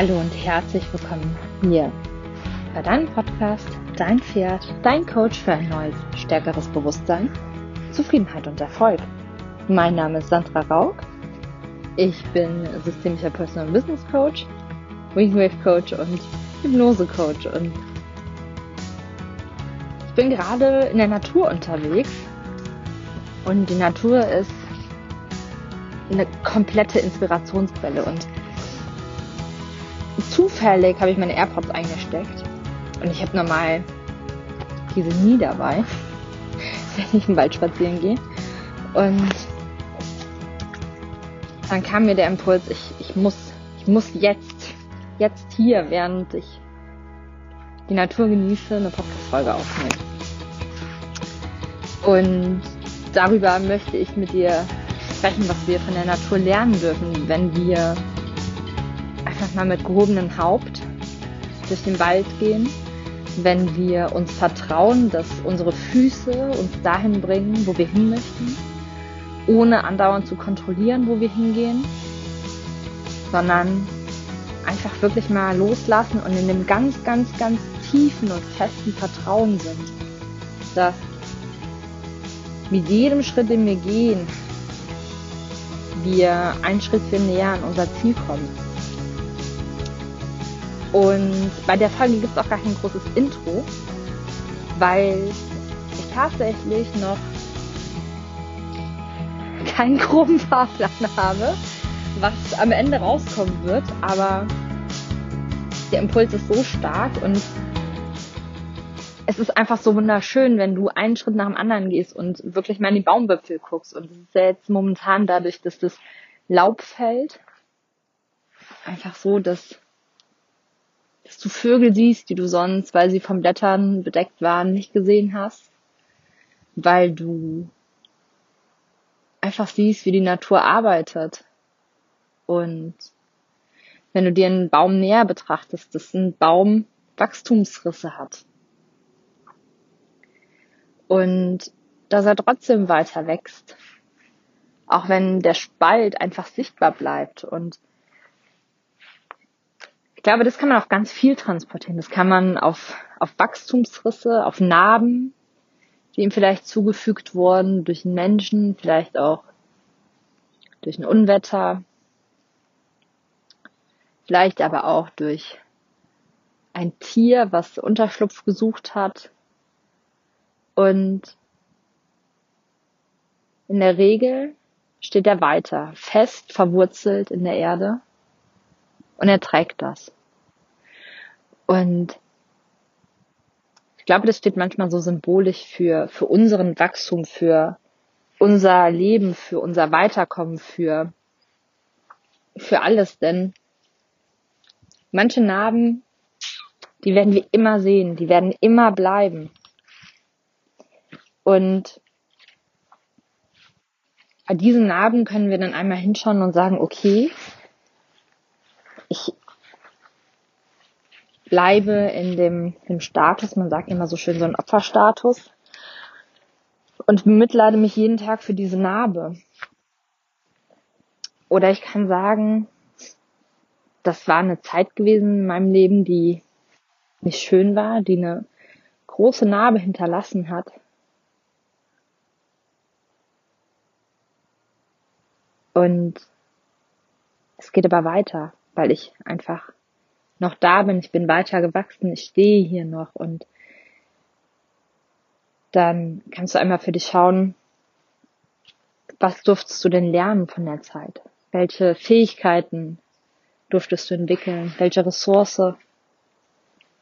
Hallo und herzlich willkommen hier bei deinem Podcast Dein Pferd, dein Coach für ein neues, stärkeres Bewusstsein, Zufriedenheit und Erfolg. Mein Name ist Sandra Raug. Ich bin systemischer Personal Business Coach, Wingwave Coach und Hypnose Coach und ich bin gerade in der Natur unterwegs und die Natur ist eine komplette Inspirationsquelle und zufällig habe ich meine AirPods eingesteckt und ich habe normal diese nie dabei, wenn ich im Wald spazieren gehe. Und dann kam mir der Impuls, ich, ich muss, ich muss jetzt, jetzt hier, während ich die Natur genieße, eine Podcast-Folge aufnehmen. Und darüber möchte ich mit dir sprechen, was wir von der Natur lernen dürfen, wenn wir einfach mal mit gehobenem Haupt durch den Wald gehen, wenn wir uns vertrauen, dass unsere Füße uns dahin bringen, wo wir hin möchten, ohne andauernd zu kontrollieren, wo wir hingehen, sondern einfach wirklich mal loslassen und in dem ganz, ganz, ganz tiefen und festen Vertrauen sind, dass mit jedem Schritt, den wir gehen, wir einen Schritt viel näher an unser Ziel kommen. Und bei der Folge gibt es auch gar kein großes Intro, weil ich tatsächlich noch keinen groben Fahrplan habe, was am Ende rauskommen wird, aber der Impuls ist so stark und es ist einfach so wunderschön, wenn du einen Schritt nach dem anderen gehst und wirklich mal in die Baumwipfel guckst. Und es ist ja jetzt momentan dadurch, dass das Laub fällt, einfach so, dass, dass du Vögel siehst, die du sonst, weil sie vom Blättern bedeckt waren, nicht gesehen hast. Weil du einfach siehst, wie die Natur arbeitet. Und wenn du dir einen Baum näher betrachtest, dass ein Baum Wachstumsrisse hat und dass er trotzdem weiter wächst. Auch wenn der Spalt einfach sichtbar bleibt. Und ich glaube, das kann man auf ganz viel transportieren. Das kann man auf, auf Wachstumsrisse, auf Narben, die ihm vielleicht zugefügt wurden durch einen Menschen, vielleicht auch durch ein Unwetter, vielleicht aber auch durch ein Tier, was Unterschlupf gesucht hat, und in der Regel steht er weiter, fest verwurzelt in der Erde und er trägt das. Und ich glaube, das steht manchmal so symbolisch für, für unseren Wachstum, für unser Leben, für unser Weiterkommen, für, für alles, denn manche Narben, die werden wir immer sehen, die werden immer bleiben. Und bei diesen Narben können wir dann einmal hinschauen und sagen, okay, ich bleibe in dem, dem Status, man sagt immer so schön so ein Opferstatus und bemitleide mich jeden Tag für diese Narbe. Oder ich kann sagen, das war eine Zeit gewesen in meinem Leben, die nicht schön war, die eine große Narbe hinterlassen hat. Und es geht aber weiter, weil ich einfach noch da bin, ich bin weiter gewachsen, ich stehe hier noch und dann kannst du einmal für dich schauen, was durftest du denn lernen von der Zeit? Welche Fähigkeiten durftest du entwickeln? Welche Ressource?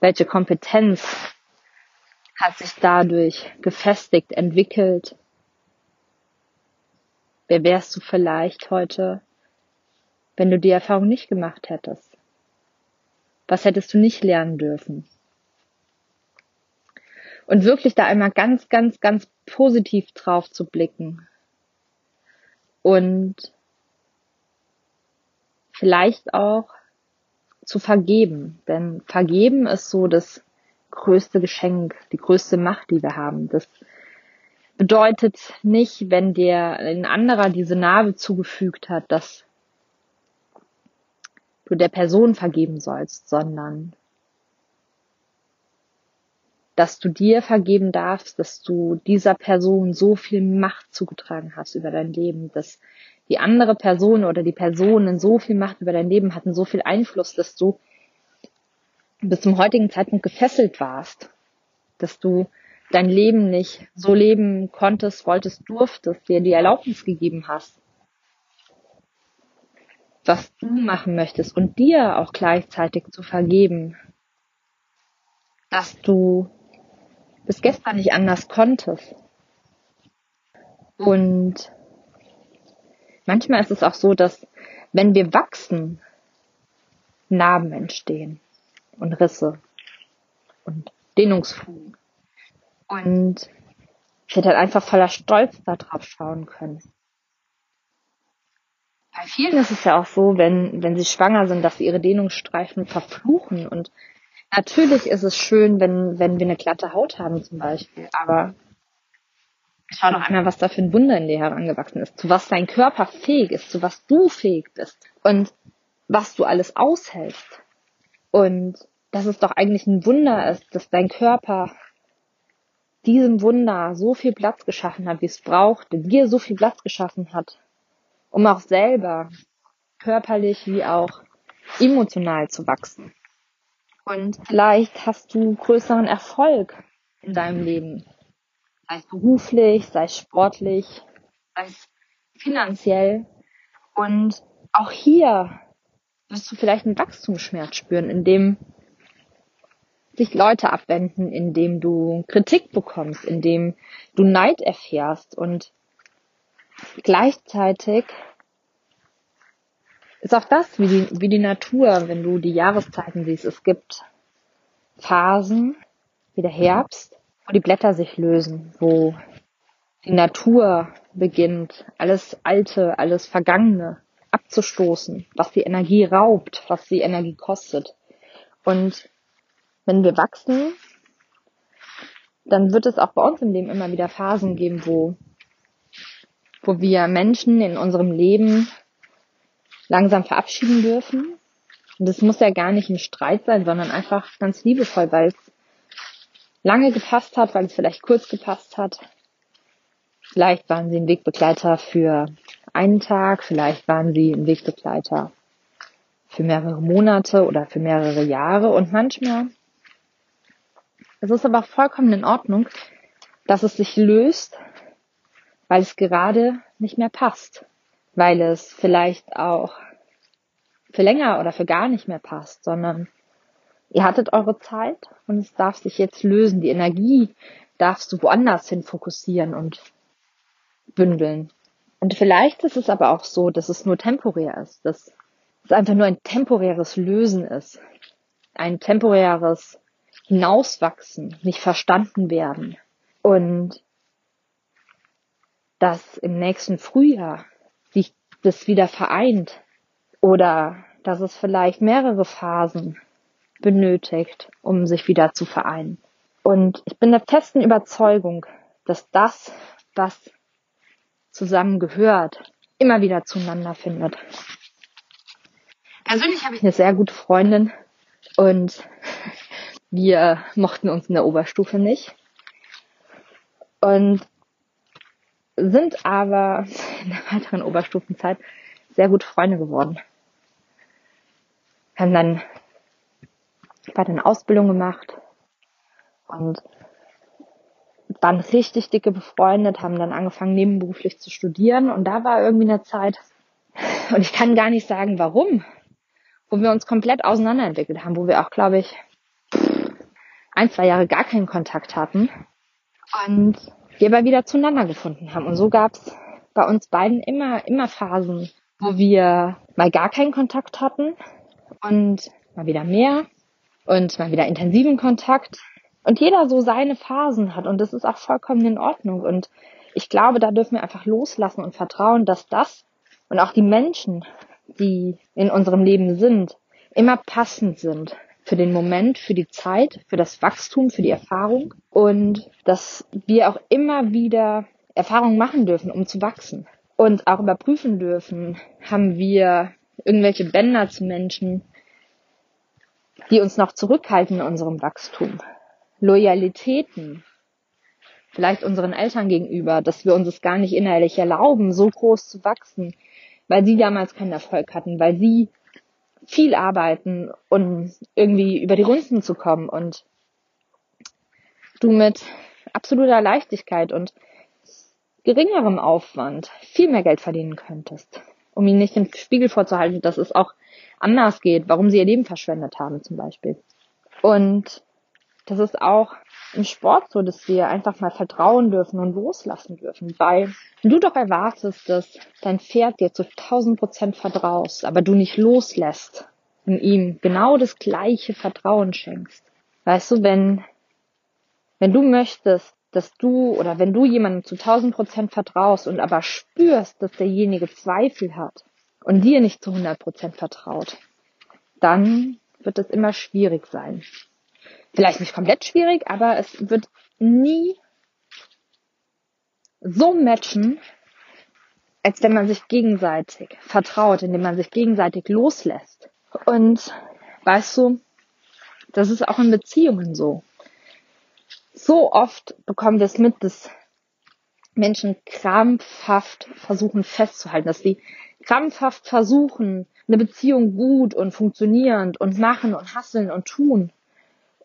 Welche Kompetenz hat sich dadurch gefestigt, entwickelt? Wer wärst du vielleicht heute, wenn du die Erfahrung nicht gemacht hättest? Was hättest du nicht lernen dürfen? Und wirklich da einmal ganz, ganz, ganz positiv drauf zu blicken. Und vielleicht auch zu vergeben. Denn vergeben ist so das größte Geschenk, die größte Macht, die wir haben. Das bedeutet nicht, wenn dir ein anderer diese Narbe zugefügt hat, dass du der Person vergeben sollst, sondern dass du dir vergeben darfst, dass du dieser Person so viel Macht zugetragen hast über dein Leben, dass die andere Person oder die Personen so viel Macht über dein Leben hatten, so viel Einfluss, dass du bis zum heutigen Zeitpunkt gefesselt warst, dass du dein Leben nicht so leben konntest, wolltest, durftest, dir die Erlaubnis gegeben hast, was du machen möchtest und dir auch gleichzeitig zu vergeben, dass du bis gestern nicht anders konntest. Und manchmal ist es auch so, dass wenn wir wachsen, Narben entstehen und Risse und Dehnungsfugen. Und wir dann einfach voller Stolz darauf schauen können. Bei vielen ist es ja auch so, wenn, wenn sie schwanger sind, dass sie ihre Dehnungsstreifen verfluchen. Und Natürlich ist es schön, wenn, wenn wir eine glatte Haut haben zum Beispiel, aber schau doch einmal, was da für ein Wunder in dir herangewachsen ist, zu was dein Körper fähig ist, zu was du fähig bist und was du alles aushältst. Und dass es doch eigentlich ein Wunder ist, dass dein Körper diesem Wunder so viel Platz geschaffen hat, wie es brauchte, dir so viel Platz geschaffen hat, um auch selber körperlich wie auch emotional zu wachsen. Und vielleicht hast du größeren Erfolg in deinem Leben. Sei es beruflich, sei es sportlich, sei es finanziell. Und auch hier wirst du vielleicht einen Wachstumsschmerz spüren, indem sich Leute abwenden, indem du Kritik bekommst, indem du Neid erfährst und gleichzeitig ist auch das wie die, wie die Natur, wenn du die Jahreszeiten siehst. Es gibt Phasen, wie der Herbst, wo die Blätter sich lösen, wo die Natur beginnt, alles Alte, alles Vergangene abzustoßen, was die Energie raubt, was die Energie kostet. Und wenn wir wachsen, dann wird es auch bei uns im Leben immer wieder Phasen geben, wo, wo wir Menschen in unserem Leben langsam verabschieden dürfen. Und das muss ja gar nicht ein Streit sein, sondern einfach ganz liebevoll, weil es lange gepasst hat, weil es vielleicht kurz gepasst hat. Vielleicht waren sie ein Wegbegleiter für einen Tag, vielleicht waren sie ein Wegbegleiter für mehrere Monate oder für mehrere Jahre und manchmal es ist aber vollkommen in Ordnung, dass es sich löst, weil es gerade nicht mehr passt weil es vielleicht auch für länger oder für gar nicht mehr passt, sondern ihr hattet eure Zeit und es darf sich jetzt lösen. Die Energie darfst du woanders hin fokussieren und bündeln. Und vielleicht ist es aber auch so, dass es nur temporär ist, dass es einfach nur ein temporäres Lösen ist, ein temporäres Hinauswachsen, nicht verstanden werden. Und dass im nächsten Frühjahr das wieder vereint oder dass es vielleicht mehrere Phasen benötigt, um sich wieder zu vereinen. Und ich bin der festen Überzeugung, dass das, was zusammengehört, immer wieder zueinander findet. Persönlich habe ich eine sehr gute Freundin und wir mochten uns in der Oberstufe nicht. Und sind aber in der weiteren Oberstufenzeit sehr gut Freunde geworden. Haben dann beide eine Ausbildung gemacht und waren richtig dicke befreundet, haben dann angefangen nebenberuflich zu studieren und da war irgendwie eine Zeit, und ich kann gar nicht sagen warum, wo wir uns komplett auseinanderentwickelt haben, wo wir auch, glaube ich, ein, zwei Jahre gar keinen Kontakt hatten. Und wir aber wieder zueinander gefunden haben. Und so gab es bei uns beiden immer, immer Phasen, wo wir mal gar keinen Kontakt hatten und mal wieder mehr und mal wieder intensiven Kontakt. Und jeder so seine Phasen hat und das ist auch vollkommen in Ordnung. Und ich glaube, da dürfen wir einfach loslassen und vertrauen, dass das und auch die Menschen, die in unserem Leben sind, immer passend sind für den Moment, für die Zeit, für das Wachstum, für die Erfahrung und dass wir auch immer wieder Erfahrungen machen dürfen, um zu wachsen und auch überprüfen dürfen, haben wir irgendwelche Bänder zu Menschen, die uns noch zurückhalten in unserem Wachstum. Loyalitäten, vielleicht unseren Eltern gegenüber, dass wir uns es gar nicht innerlich erlauben, so groß zu wachsen, weil sie damals keinen Erfolg hatten, weil sie viel arbeiten, um irgendwie über die Runden zu kommen und du mit absoluter Leichtigkeit und geringerem Aufwand viel mehr Geld verdienen könntest, um ihnen nicht den Spiegel vorzuhalten, dass es auch anders geht, warum sie ihr Leben verschwendet haben zum Beispiel. Und das ist auch im Sport so, dass wir einfach mal vertrauen dürfen und loslassen dürfen, weil du doch erwartest, dass dein Pferd dir zu 1000 Prozent vertraust, aber du nicht loslässt und ihm genau das gleiche Vertrauen schenkst. Weißt du, wenn, wenn du möchtest, dass du oder wenn du jemandem zu 1000 Prozent vertraust und aber spürst, dass derjenige Zweifel hat und dir nicht zu 100 Prozent vertraut, dann wird es immer schwierig sein vielleicht nicht komplett schwierig, aber es wird nie so matchen, als wenn man sich gegenseitig vertraut, indem man sich gegenseitig loslässt. Und weißt du, das ist auch in Beziehungen so. So oft bekommen wir es mit, dass Menschen krampfhaft versuchen festzuhalten, dass sie krampfhaft versuchen, eine Beziehung gut und funktionierend und machen und hasseln und tun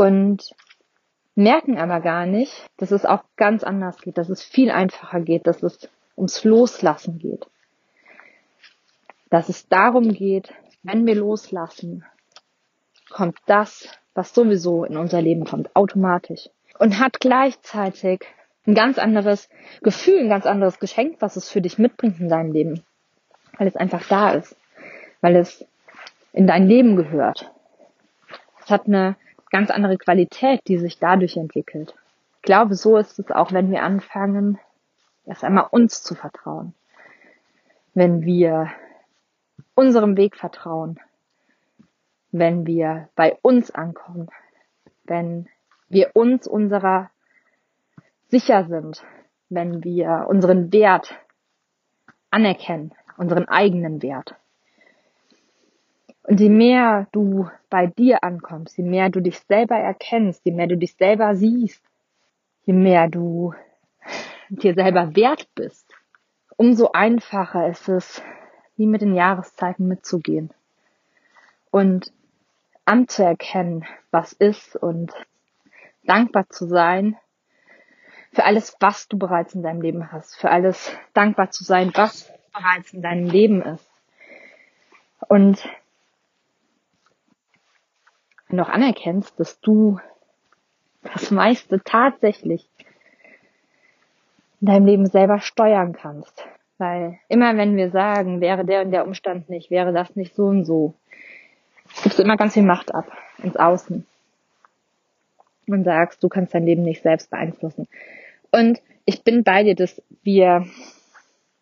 und merken aber gar nicht, dass es auch ganz anders geht, dass es viel einfacher geht, dass es ums Loslassen geht. Dass es darum geht, wenn wir loslassen, kommt das, was sowieso in unser Leben kommt, automatisch. Und hat gleichzeitig ein ganz anderes Gefühl, ein ganz anderes Geschenk, was es für dich mitbringt in deinem Leben. Weil es einfach da ist. Weil es in dein Leben gehört. Es hat eine ganz andere Qualität, die sich dadurch entwickelt. Ich glaube, so ist es auch, wenn wir anfangen, erst einmal uns zu vertrauen. Wenn wir unserem Weg vertrauen. Wenn wir bei uns ankommen. Wenn wir uns unserer sicher sind. Wenn wir unseren Wert anerkennen, unseren eigenen Wert. Und je mehr du bei dir ankommst, je mehr du dich selber erkennst, je mehr du dich selber siehst, je mehr du dir selber wert bist, umso einfacher ist es, wie mit den Jahreszeiten mitzugehen und anzuerkennen, was ist und dankbar zu sein für alles, was du bereits in deinem Leben hast, für alles dankbar zu sein, was bereits in deinem Leben ist. Und noch anerkennst, dass du das meiste tatsächlich in deinem Leben selber steuern kannst. Weil immer wenn wir sagen, wäre der und der Umstand nicht, wäre das nicht so und so, gibst du immer ganz viel Macht ab ins Außen. Und sagst, du kannst dein Leben nicht selbst beeinflussen. Und ich bin bei dir, dass wir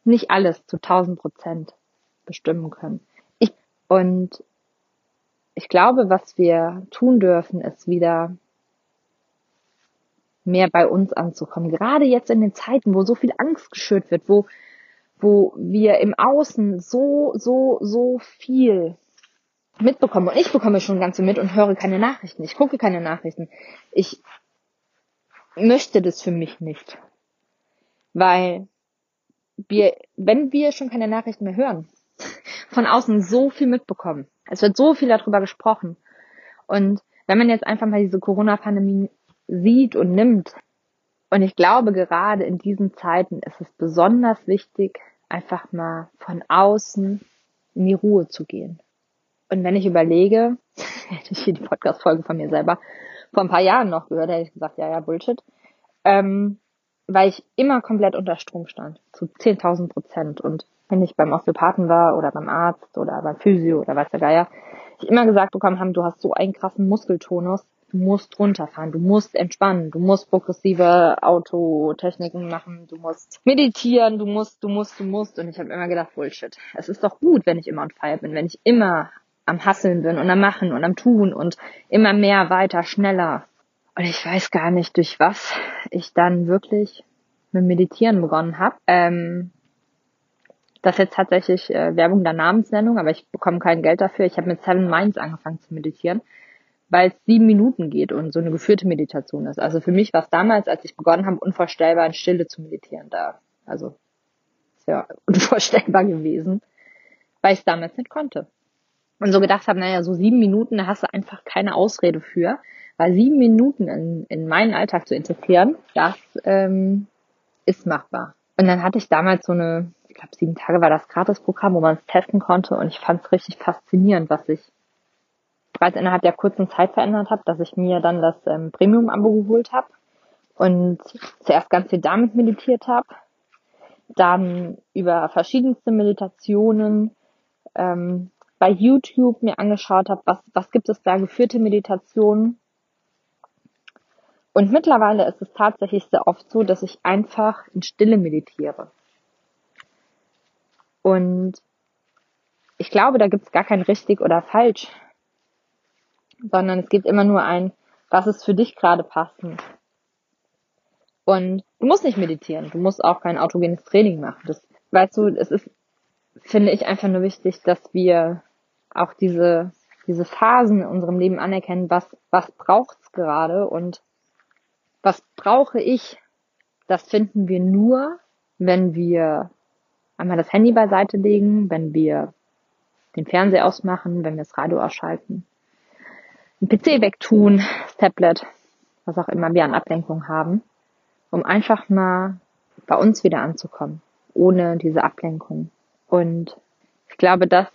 nicht alles zu 1000 Prozent bestimmen können. Ich, und ich glaube, was wir tun dürfen, ist wieder mehr bei uns anzukommen. Gerade jetzt in den Zeiten, wo so viel Angst geschürt wird, wo, wo wir im Außen so, so, so viel mitbekommen. Und ich bekomme schon ganz viel mit und höre keine Nachrichten. Ich gucke keine Nachrichten. Ich möchte das für mich nicht. Weil wir, wenn wir schon keine Nachrichten mehr hören, von außen so viel mitbekommen. Es wird so viel darüber gesprochen. Und wenn man jetzt einfach mal diese Corona-Pandemie sieht und nimmt, und ich glaube, gerade in diesen Zeiten ist es besonders wichtig, einfach mal von außen in die Ruhe zu gehen. Und wenn ich überlege, hätte ich hier die Podcast-Folge von mir selber vor ein paar Jahren noch gehört, hätte ich gesagt, ja, ja, Bullshit. Ähm, weil ich immer komplett unter Strom stand, zu 10.000 Prozent. Und wenn ich beim Osteopathen war oder beim Arzt oder beim Physio oder weiß der Geier, ich immer gesagt bekommen haben, du hast so einen krassen Muskeltonus, du musst runterfahren, du musst entspannen, du musst progressive Autotechniken machen, du musst meditieren, du musst, du musst, du musst. Und ich habe immer gedacht, Bullshit. Es ist doch gut, wenn ich immer on fire bin, wenn ich immer am Hasseln bin und am Machen und am Tun und immer mehr, weiter, schneller. Und ich weiß gar nicht, durch was ich dann wirklich mit Meditieren begonnen habe. Ähm, Das ist jetzt tatsächlich äh, Werbung der Namensnennung, aber ich bekomme kein Geld dafür. Ich habe mit Seven Minds angefangen zu meditieren, weil es sieben Minuten geht und so eine geführte Meditation ist. Also für mich war es damals, als ich begonnen habe, unvorstellbar in Stille zu meditieren. Da, also ist ja unvorstellbar gewesen, weil ich es damals nicht konnte. Und so gedacht habe, naja, so sieben Minuten, da hast du einfach keine Ausrede für. Weil sieben Minuten in, in meinen Alltag zu integrieren, das ähm, ist machbar. Und dann hatte ich damals so eine, glaube sieben Tage war das Gratisprogramm, wo man es testen konnte und ich fand es richtig faszinierend, was ich bereits innerhalb der kurzen Zeit verändert habe, dass ich mir dann das ähm, Premium-Abo geholt habe und zuerst ganz viel damit meditiert habe, dann über verschiedenste Meditationen ähm, bei YouTube mir angeschaut habe, was, was gibt es da geführte Meditationen und mittlerweile ist es tatsächlich sehr oft so, dass ich einfach in Stille meditiere. Und ich glaube, da gibt es gar kein richtig oder falsch, sondern es gibt immer nur ein, was ist für dich gerade passend. Und du musst nicht meditieren, du musst auch kein autogenes Training machen. Das, weißt du, es ist, finde ich, einfach nur wichtig, dass wir auch diese, diese Phasen in unserem Leben anerkennen, was, was braucht's gerade und was brauche ich? Das finden wir nur, wenn wir einmal das Handy beiseite legen, wenn wir den Fernseher ausmachen, wenn wir das Radio ausschalten, den PC wegtun, das Tablet, was auch immer wir an Ablenkung haben, um einfach mal bei uns wieder anzukommen, ohne diese Ablenkung. Und ich glaube, das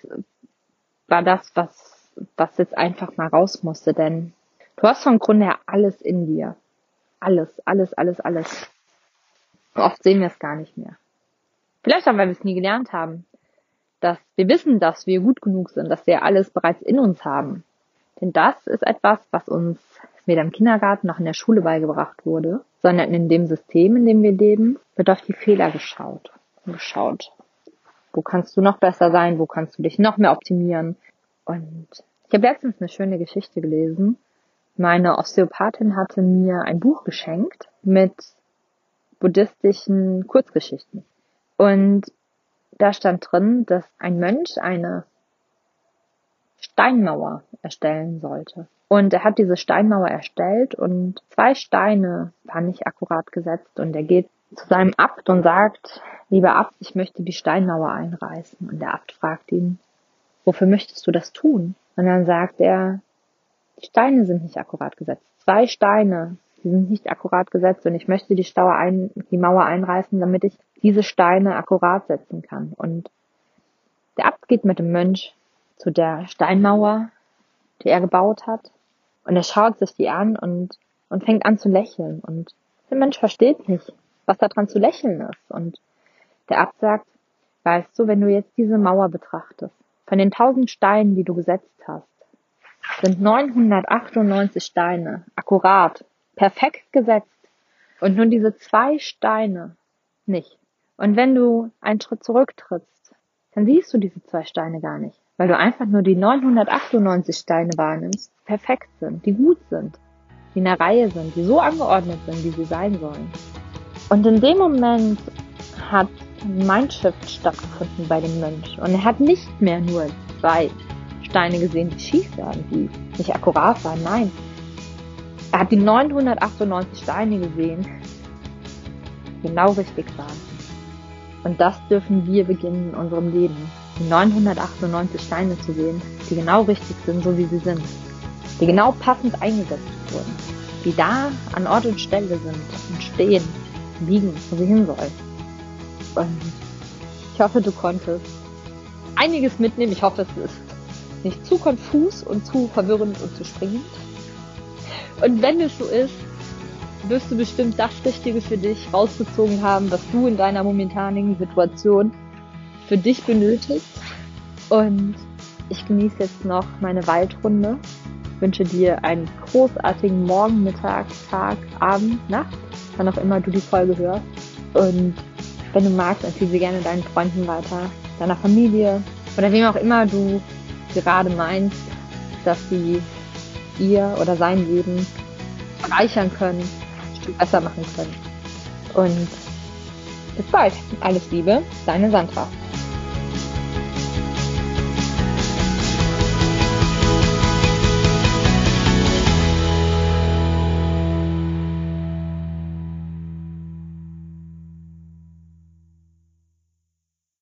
war das, was, was jetzt einfach mal raus musste, denn du hast vom Grunde her alles in dir. Alles, alles, alles, alles. Oft sehen wir es gar nicht mehr. Vielleicht auch, weil wir es nie gelernt haben. Dass wir wissen, dass wir gut genug sind, dass wir alles bereits in uns haben. Denn das ist etwas, was uns weder im Kindergarten noch in der Schule beigebracht wurde, sondern in dem System, in dem wir leben, wird auf die Fehler geschaut und geschaut. Wo kannst du noch besser sein? Wo kannst du dich noch mehr optimieren? Und ich habe letztens eine schöne Geschichte gelesen meine Osteopathin hatte mir ein Buch geschenkt mit buddhistischen Kurzgeschichten. Und da stand drin, dass ein Mönch eine Steinmauer erstellen sollte. Und er hat diese Steinmauer erstellt und zwei Steine waren nicht akkurat gesetzt und er geht zu seinem Abt und sagt, lieber Abt, ich möchte die Steinmauer einreißen. Und der Abt fragt ihn, wofür möchtest du das tun? Und dann sagt er, die Steine sind nicht akkurat gesetzt. Zwei Steine, die sind nicht akkurat gesetzt und ich möchte die, Stauer ein, die Mauer einreißen, damit ich diese Steine akkurat setzen kann. Und der Abt geht mit dem Mönch zu der Steinmauer, die er gebaut hat. Und er schaut sich die an und, und fängt an zu lächeln. Und der Mensch versteht nicht, was da dran zu lächeln ist. Und der Abt sagt, weißt du, wenn du jetzt diese Mauer betrachtest, von den tausend Steinen, die du gesetzt hast, sind 998 Steine, akkurat, perfekt gesetzt. Und nun diese zwei Steine nicht. Und wenn du einen Schritt zurücktrittst, dann siehst du diese zwei Steine gar nicht, weil du einfach nur die 998 Steine wahrnimmst, die perfekt sind, die gut sind, die in der Reihe sind, die so angeordnet sind, wie sie sein sollen. Und in dem Moment hat Mindshift stattgefunden bei dem Mönch. Und er hat nicht mehr nur zwei Steine gesehen, die schief waren, die nicht akkurat waren. Nein. Er hat die 998 Steine gesehen, die genau richtig waren. Und das dürfen wir beginnen in unserem Leben. Die 998 Steine zu sehen, die genau richtig sind, so wie sie sind. Die genau passend eingesetzt wurden. Die da an Ort und Stelle sind und stehen, liegen, wo sie hin sollen. Und ich hoffe, du konntest einiges mitnehmen. Ich hoffe, es ist nicht zu konfus und zu verwirrend und zu springend. Und wenn es so ist, wirst du bestimmt das Richtige für dich rausgezogen haben, was du in deiner momentanigen Situation für dich benötigst. Und ich genieße jetzt noch meine Waldrunde. Wünsche dir einen großartigen Morgen, Mittag, Tag, Abend, Nacht, wann auch immer du die Folge hörst. Und wenn du magst, empfehle sie gerne deinen Freunden weiter, deiner Familie oder wem auch immer du gerade meinst, dass sie ihr oder sein Leben bereichern können, ein Stück besser machen können. Und bis bald. Alles Liebe, deine Sandra.